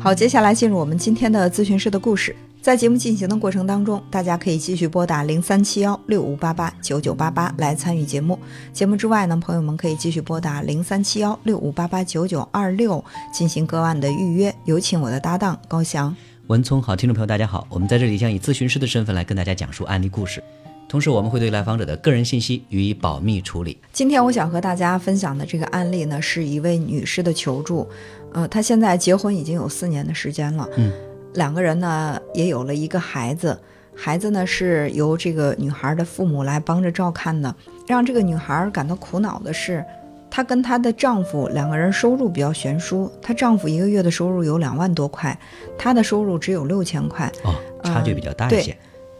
好，接下来进入我们今天的咨询师的故事。在节目进行的过程当中，大家可以继续拨打零三七幺六五八八九九八八来参与节目。节目之外呢，朋友们可以继续拨打零三七幺六五八八九九二六进行个案的预约。有请我的搭档高翔。文聪好，听众朋友大家好，我们在这里将以咨询师的身份来跟大家讲述案例故事，同时我们会对来访者的个人信息予以保密处理。今天我想和大家分享的这个案例呢，是一位女士的求助。呃，她现在结婚已经有四年的时间了。嗯。两个人呢也有了一个孩子，孩子呢是由这个女孩的父母来帮着照看的。让这个女孩感到苦恼的是，她跟她的丈夫两个人收入比较悬殊，她丈夫一个月的收入有两万多块，她的收入只有六千块，哦，差距比较大一些。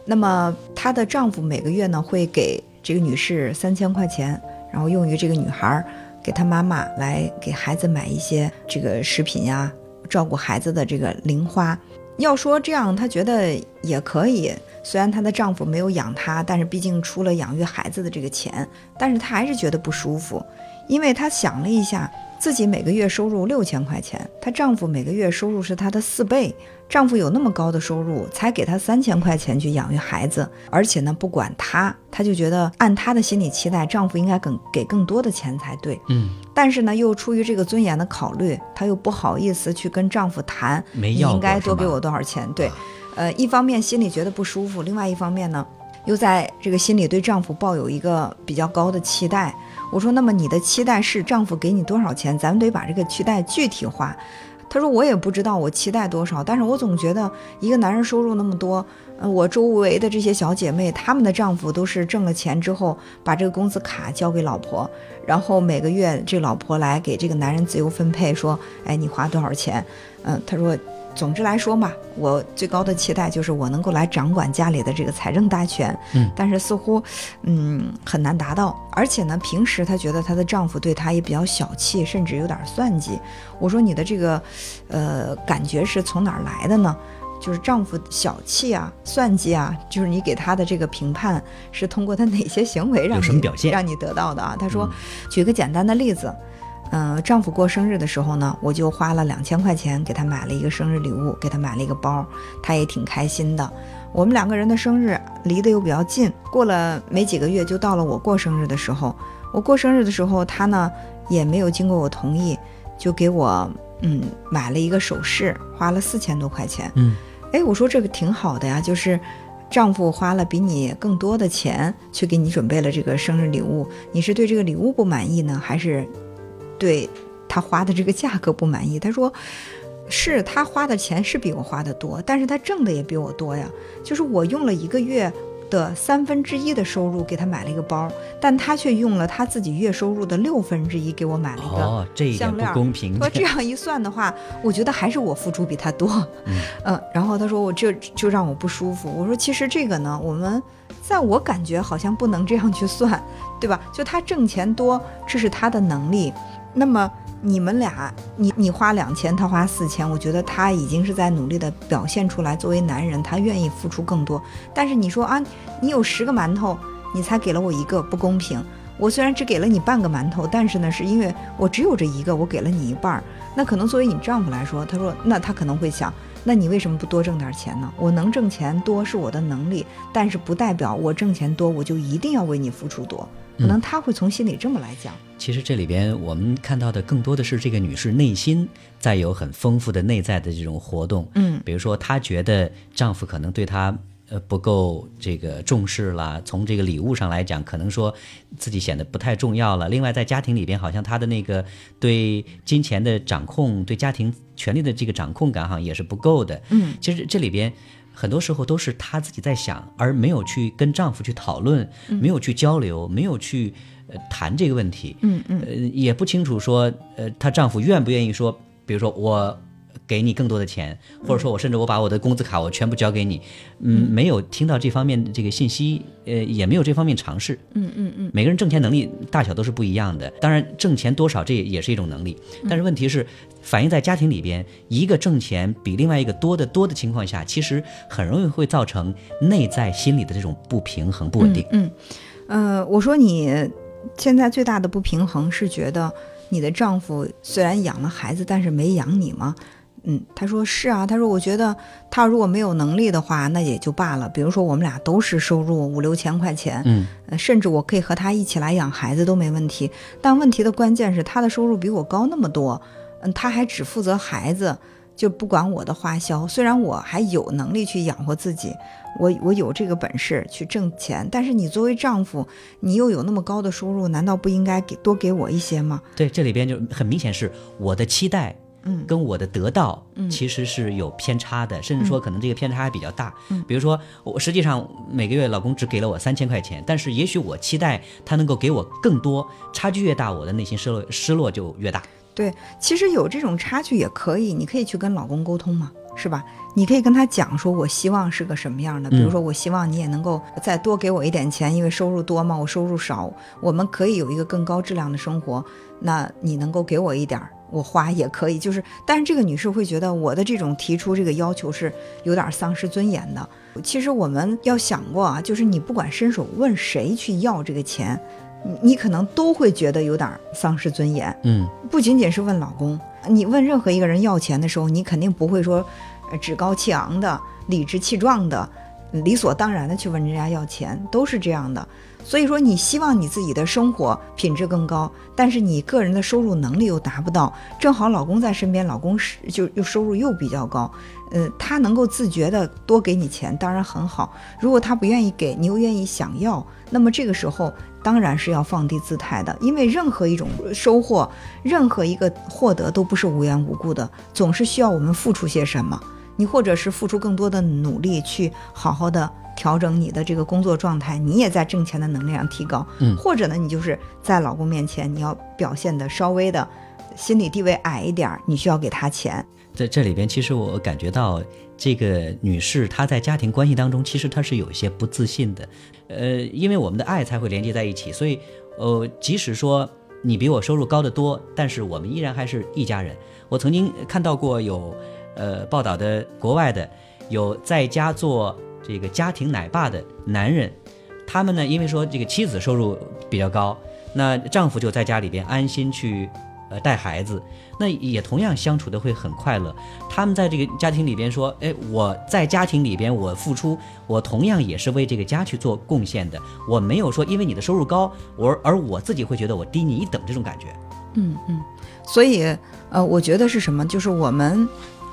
那么她的丈夫每个月呢会给这个女士三千块钱，然后用于这个女孩给她妈妈来给孩子买一些这个食品呀，照顾孩子的这个零花。要说这样，她觉得也可以。虽然她的丈夫没有养她，但是毕竟出了养育孩子的这个钱，但是她还是觉得不舒服，因为她想了一下。自己每个月收入六千块钱，她丈夫每个月收入是她的四倍。丈夫有那么高的收入，才给她三千块钱去养育孩子，而且呢，不管她，她就觉得按她的心理期待，丈夫应该更给更多的钱才对。嗯，但是呢，又出于这个尊严的考虑，她又不好意思去跟丈夫谈，你应该多给我多少钱？对，呃，一方面心里觉得不舒服，另外一方面呢，又在这个心里对丈夫抱有一个比较高的期待。我说，那么你的期待是丈夫给你多少钱？咱们得把这个期待具体化。他说，我也不知道我期待多少，但是我总觉得一个男人收入那么多，呃，我周围的这些小姐妹，她们的丈夫都是挣了钱之后把这个工资卡交给老婆，然后每个月这老婆来给这个男人自由分配，说，哎，你花多少钱？嗯，他说。总之来说嘛，我最高的期待就是我能够来掌管家里的这个财政大权。嗯，但是似乎，嗯，很难达到。而且呢，平时她觉得她的丈夫对她也比较小气，甚至有点算计。我说你的这个，呃，感觉是从哪儿来的呢？就是丈夫小气啊，算计啊，就是你给他的这个评判是通过他哪些行为让你让你得到的啊？他说，举个简单的例子。嗯，丈夫过生日的时候呢，我就花了两千块钱给他买了一个生日礼物，给他买了一个包，他也挺开心的。我们两个人的生日离得又比较近，过了没几个月就到了我过生日的时候。我过生日的时候，他呢也没有经过我同意，就给我嗯买了一个首饰，花了四千多块钱。嗯，哎，我说这个挺好的呀，就是丈夫花了比你更多的钱去给你准备了这个生日礼物，你是对这个礼物不满意呢，还是？对他花的这个价格不满意，他说：“是他花的钱是比我花的多，但是他挣的也比我多呀。就是我用了一个月的三分之一的收入给他买了一个包，但他却用了他自己月收入的六分之一给我买了一个项链。不公平。说这样一算的话，我觉得还是我付出比他多。嗯，然后他说我这就让我不舒服。我说其实这个呢，我们在我感觉好像不能这样去算，对吧？就他挣钱多，这是他的能力。”那么你们俩，你你花两千，他花四千，我觉得他已经是在努力的表现出来，作为男人，他愿意付出更多。但是你说啊，你有十个馒头，你才给了我一个，不公平。我虽然只给了你半个馒头，但是呢，是因为我只有这一个，我给了你一半儿。那可能作为你丈夫来说，他说，那他可能会想，那你为什么不多挣点钱呢？我能挣钱多是我的能力，但是不代表我挣钱多我就一定要为你付出多。可能他会从心里这么来讲。其实这里边我们看到的更多的是这个女士内心在有很丰富的内在的这种活动。嗯，比如说她觉得丈夫可能对她呃不够这个重视了，从这个礼物上来讲，可能说自己显得不太重要了。另外在家庭里边，好像她的那个对金钱的掌控、对家庭权力的这个掌控感，好像也是不够的。嗯，其实这里边。很多时候都是她自己在想，而没有去跟丈夫去讨论，没有去交流，没有去呃谈这个问题。嗯嗯，呃也不清楚说，呃她丈夫愿不愿意说，比如说我。给你更多的钱，或者说我甚至我把我的工资卡我全部交给你，嗯，没有听到这方面的这个信息，呃，也没有这方面尝试，嗯嗯嗯，每个人挣钱能力大小都是不一样的，当然挣钱多少这也是一种能力，但是问题是反映在家庭里边，一个挣钱比另外一个多得多的情况下，其实很容易会造成内在心理的这种不平衡、不稳定。嗯，呃，我说你现在最大的不平衡是觉得你的丈夫虽然养了孩子，但是没养你吗？嗯，他说是啊，他说我觉得他如果没有能力的话，那也就罢了。比如说我们俩都是收入五六千块钱，嗯，呃甚至我可以和他一起来养孩子都没问题。但问题的关键是他的收入比我高那么多，嗯，他还只负责孩子，就不管我的花销。虽然我还有能力去养活自己，我我有这个本事去挣钱，但是你作为丈夫，你又有那么高的收入，难道不应该给多给我一些吗？对，这里边就很明显是我的期待。嗯跟我的得到嗯其实是有偏差的，甚至说可能这个偏差还比较大。嗯比如说我实际上每个月老公只给了我三千块钱，但是也许我期待他能够给我更多，差距越大，我的内心失落失落就越大。对，其实有这种差距也可以，你可以去跟老公沟通嘛，是吧？你可以跟他讲说，我希望是个什么样的，比如说我希望你也能够再多给我一点钱，因为收入多嘛，我收入少，我们可以有一个更高质量的生活，那你能够给我一点儿。我花也可以，就是，但是这个女士会觉得我的这种提出这个要求是有点丧失尊严的。其实我们要想过啊，就是你不管伸手问谁去要这个钱，你你可能都会觉得有点丧失尊严。嗯，不仅仅是问老公，你问任何一个人要钱的时候，你肯定不会说，呃，趾高气昂的、理直气壮的、理所当然的去问人家要钱，都是这样的。所以说，你希望你自己的生活品质更高，但是你个人的收入能力又达不到，正好老公在身边，老公是就又收入又比较高，呃，他能够自觉的多给你钱，当然很好。如果他不愿意给你，又愿意想要，那么这个时候当然是要放低姿态的，因为任何一种收获，任何一个获得都不是无缘无故的，总是需要我们付出些什么。你或者是付出更多的努力去好好的调整你的这个工作状态，你也在挣钱的能力上提高。嗯或者呢，你就是在老公面前你要表现的稍微的心理地位矮一点儿，你需要给他钱。在这里边，其实我感觉到这个女士她在家庭关系当中，其实她是有一些不自信的。呃，因为我们的爱才会连接在一起，所以呃，即使说你比我收入高得多，但是我们依然还是一家人。我曾经看到过有呃报道的国外的有在家做这个家庭奶爸的男人，他们呢，因为说这个妻子收入比较高，那丈夫就在家里边安心去呃带孩子，那也同样相处的会很快乐。他们在这个家庭里边说，哎，我在家庭里边我付出，我同样也是为这个家去做贡献的。我没有说因为你的收入高，我而我自己会觉得我低你一等这种感觉。嗯嗯，所以呃，我觉得是什么？就是我们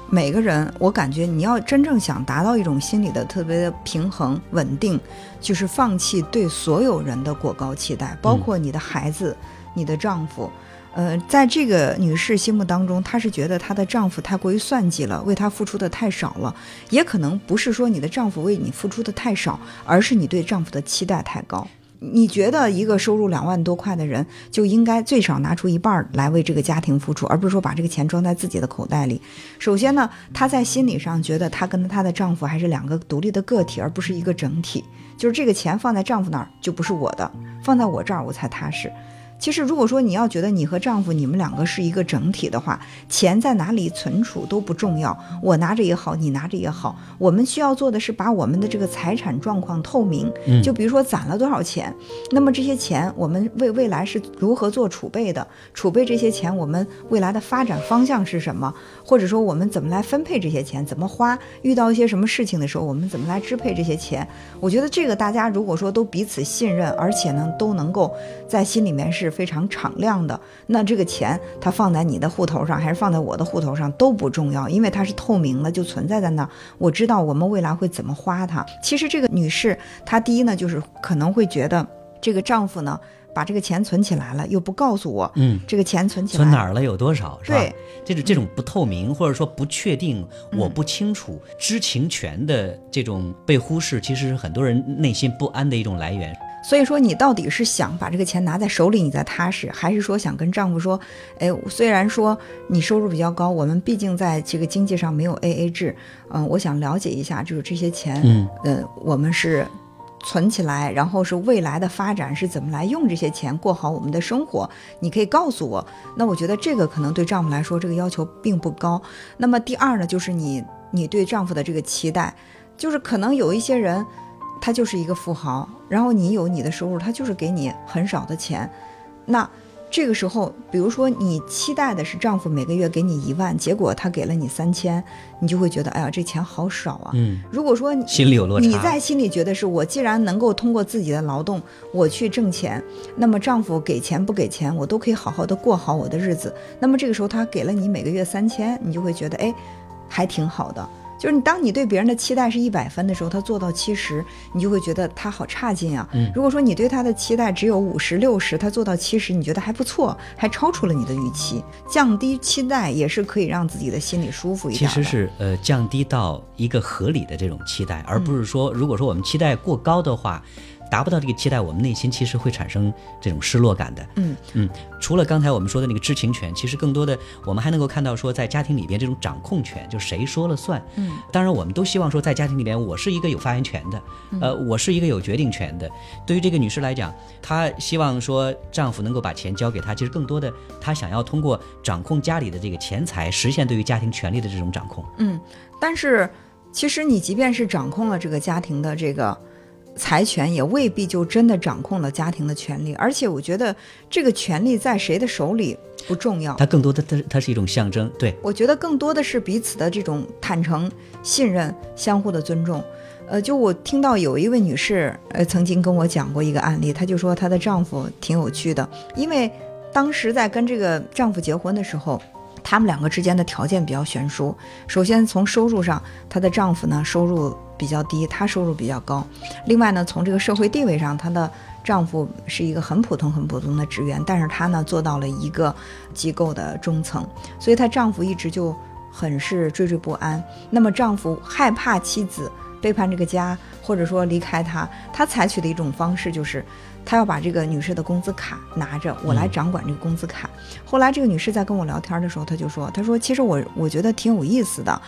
每个人，我感觉你要真正想达到一种心理的特别的平衡稳定，就是放弃对所有人的过高期待，包括你的孩子、你的丈夫。呃，在这个女士心目当中，她是觉得她的丈夫太过于算计了，为她付出的太少了，也可能不是说你的丈夫为你付出的太少，而是你对丈夫的期待太高。你觉得一个收入两万多块的人就应该最少拿出一半儿来为这个家庭付出，而不是说把这个钱装在自己的口袋里。首先呢，她在心理上觉得她跟她的丈夫还是两个独立的个体，而不是一个整体。就是这个钱放在丈夫那儿就不是我的，放在我这儿我才踏实。其实，如果说你要觉得你和丈夫你们两个是一个整体的话，钱在哪里存储都不重要，我拿着也好，你拿着也好，我们需要做的是把我们的这个财产状况透明。嗯就比如说攒了多少钱，那么这些钱我们为未来是如何做储备的？储备这些钱，我们未来的发展方向是什么？或者说我们怎么来分配这些钱，怎么花？遇到一些什么事情的时候，我们怎么来支配这些钱？我觉得这个大家如果说都彼此信任，而且呢都能够在心里面是非常敞亮的，那这个钱它放在你的户头上还是放在我的户头上都不重要，因为它是透明的，就存在在那儿。我知道我们未来会怎么花它。其实这个女士，她第一呢就是可能会觉得这个丈夫呢把这个钱存起来了，又不告诉我嗯，这个钱存起来存哪儿了有多少是吧？对，这种这种不透明或者说不确定，我不清楚、知情权的这种被忽视，其实是很多人内心不安的一种来源。所以说，你到底是想把这个钱拿在手里，你才踏实，还是说想跟丈夫说，哎，虽然说你收入比较高，我们毕竟在这个经济上没有 A A 制，嗯、我想了解一下，就是这些钱，嗯呃，我们是存起来，然后是未来的发展是怎么来用这些钱过好我们的生活，你可以告诉我。那我觉得这个可能对丈夫来说，这个要求并不高。那么第二呢，就是你你对丈夫的这个期待，就是可能有一些人。他就是一个富豪，然后你有你的收入，他就是给你很少的钱，那这个时候，比如说你期待的是丈夫每个月给你一万，结果他给了你三千，你就会觉得，哎呀，这钱好少啊。嗯，如果说你心里有落差。你在心里觉得是我既然能够通过自己的劳动我去挣钱，那么丈夫给钱不给钱，我都可以好好的过好我的日子。那么这个时候他给了你每个月三千，你就会觉得，哎，还挺好的。就是你，当你对别人的期待是一百分的时候，他做到七十，你就会觉得他好差劲啊。嗯，如果说你对他的期待只有五十六十，他做到七十，你觉得还不错，还超出了你的预期。降低期待也是可以让自己的心里舒服一点。其实是呃降低到一个合理的这种期待，而不是说如果说我们期待过高的话。达不到这个期待，我们内心其实会产生这种失落感的。嗯嗯，除了刚才我们说的那个知情权，其实更多的我们还能够看到说，在家庭里边这种掌控权，就谁说了算。嗯，当然我们都希望说，在家庭里边我是一个有发言权的，呃，我是一个有决定权的。对于这个女士来讲，她希望说丈夫能够把钱交给她，其实更多的她想要通过掌控家里的这个钱财，实现对于家庭权利的这种掌控。嗯，但是其实你即便是掌控了这个家庭的这个。财权也未必就真的掌控了家庭的权利，而且我觉得这个权利在谁的手里不重要，它更多的它它是一种象征。对我觉得更多的是彼此的这种坦诚、信任、相互的尊重。呃，就我听到有一位女士，呃，曾经跟我讲过一个案例，她就说她的丈夫挺有趣的，因为当时在跟这个丈夫结婚的时候，他们两个之间的条件比较悬殊。首先从收入上，她的丈夫呢收入。比较低，她收入比较高。另外呢，从这个社会地位上，她的丈夫是一个很普通、很普通的职员，但是她呢做到了一个机构的中层，所以她丈夫一直就很是惴惴不安。那么丈夫害怕妻子背叛这个家，或者说离开他，他采取的一种方式就是，他要把这个女士的工资卡拿着，我来掌管这个工资卡。后来这个女士在跟我聊天的时候，她就说：“她说其实我我觉得挺有意思的，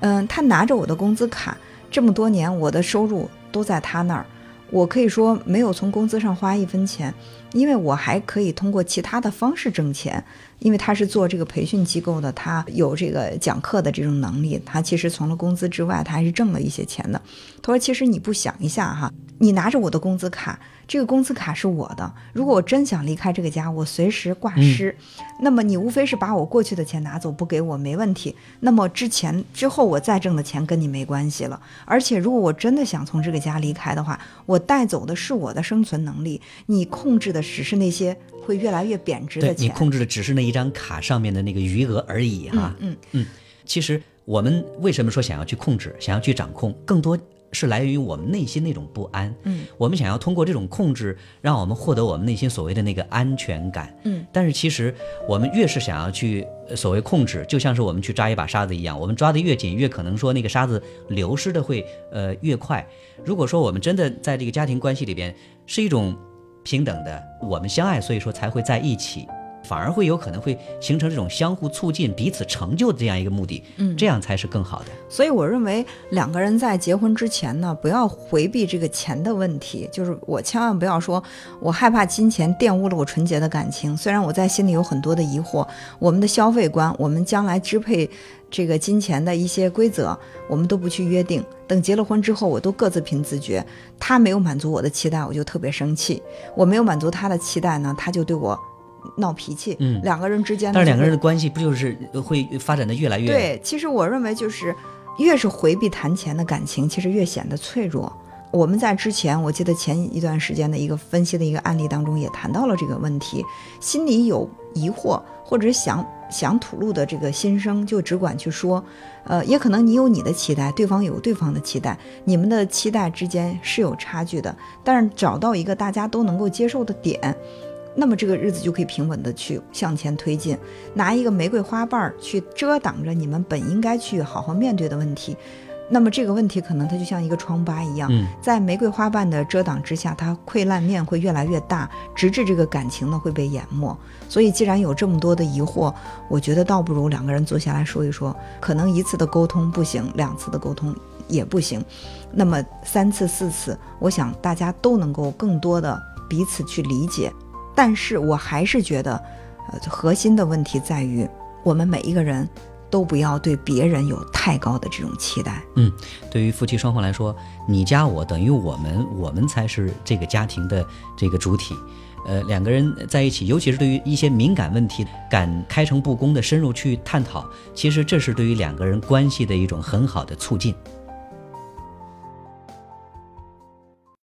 嗯，她拿着我的工资卡。”这么多年，我的收入都在他那儿，我可以说没有从工资上花一分钱，因为我还可以通过其他的方式挣钱。因为他是做这个培训机构的，他有这个讲课的这种能力，他其实除了工资之外，他还是挣了一些钱的。他说：“其实你不想一下哈，你拿着我的工资卡。”这个工资卡是我的，如果我真想离开这个家，我随时挂失。那么你无非是把我过去的钱拿走，不给我没问题。那么之前之后我再挣的钱跟你没关系了。而且如果我真的想从这个家离开的话，我带走的是我的生存能力，你控制的只是那些会越来越贬值的钱。你控制的只是那一张卡上面的那个余额而已哈。嗯嗯，其实我们为什么说想要去控制，想要去掌控，更多。是来源于我们内心那种不安，嗯，我们想要通过这种控制，让我们获得我们内心所谓的那个安全感，嗯，但是其实我们越是想要去所谓控制，就像是我们去抓一把沙子一样，我们抓得越紧，越可能说那个沙子流失的会呃越快。如果说我们真的在这个家庭关系里边是一种平等的，我们相爱，所以说才会在一起。反而会有可能会形成这种相互促进、彼此成就的这样一个目的，嗯，这样才是更好的。所以我认为两个人在结婚之前呢，不要回避这个钱的问题。就是我千万不要说，我害怕金钱玷污了我纯洁的感情。虽然我在心里有很多的疑惑，我们的消费观，我们将来支配这个金钱的一些规则，我们都不去约定。等结了婚之后，我都各自凭自觉。他没有满足我的期待，我就特别生气；我没有满足他的期待呢，他就对我。闹脾气，嗯，两个人之间，但是两个人的关系不就是会发展的越来越？对，其实我认为就是，越是回避谈钱的感情，其实越显得脆弱。我们在之前，我记得前一段时间的一个分析的一个案例当中也谈到了这个问题，心里有疑惑或者想想吐露的这个心声，就只管去说。呃，也可能你有你的期待，对方有对方的期待，你们的期待之间是有差距的，但是找到一个大家都能够接受的点。那么这个日子就可以平稳的去向前推进，拿一个玫瑰花瓣去遮挡着你们本应该去好好面对的问题，那么这个问题可能它就像一个疮疤一样，在玫瑰花瓣的遮挡之下，它溃烂面会越来越大，直至这个感情呢会被淹没。所以既然有这么多的疑惑，我觉得倒不如两个人坐下来说一说，可能一次的沟通不行，两次的沟通也不行，那么三次四次，我想大家都能够更多的彼此去理解。但是我还是觉得，呃，核心的问题在于，我们每一个人都不要对别人有太高的这种期待。嗯，对于夫妻双方来说，你加我等于我们，我们才是这个家庭的这个主体。呃，两个人在一起，尤其是对于一些敏感问题，敢开诚布公的深入去探讨，其实这是对于两个人关系的一种很好的促进。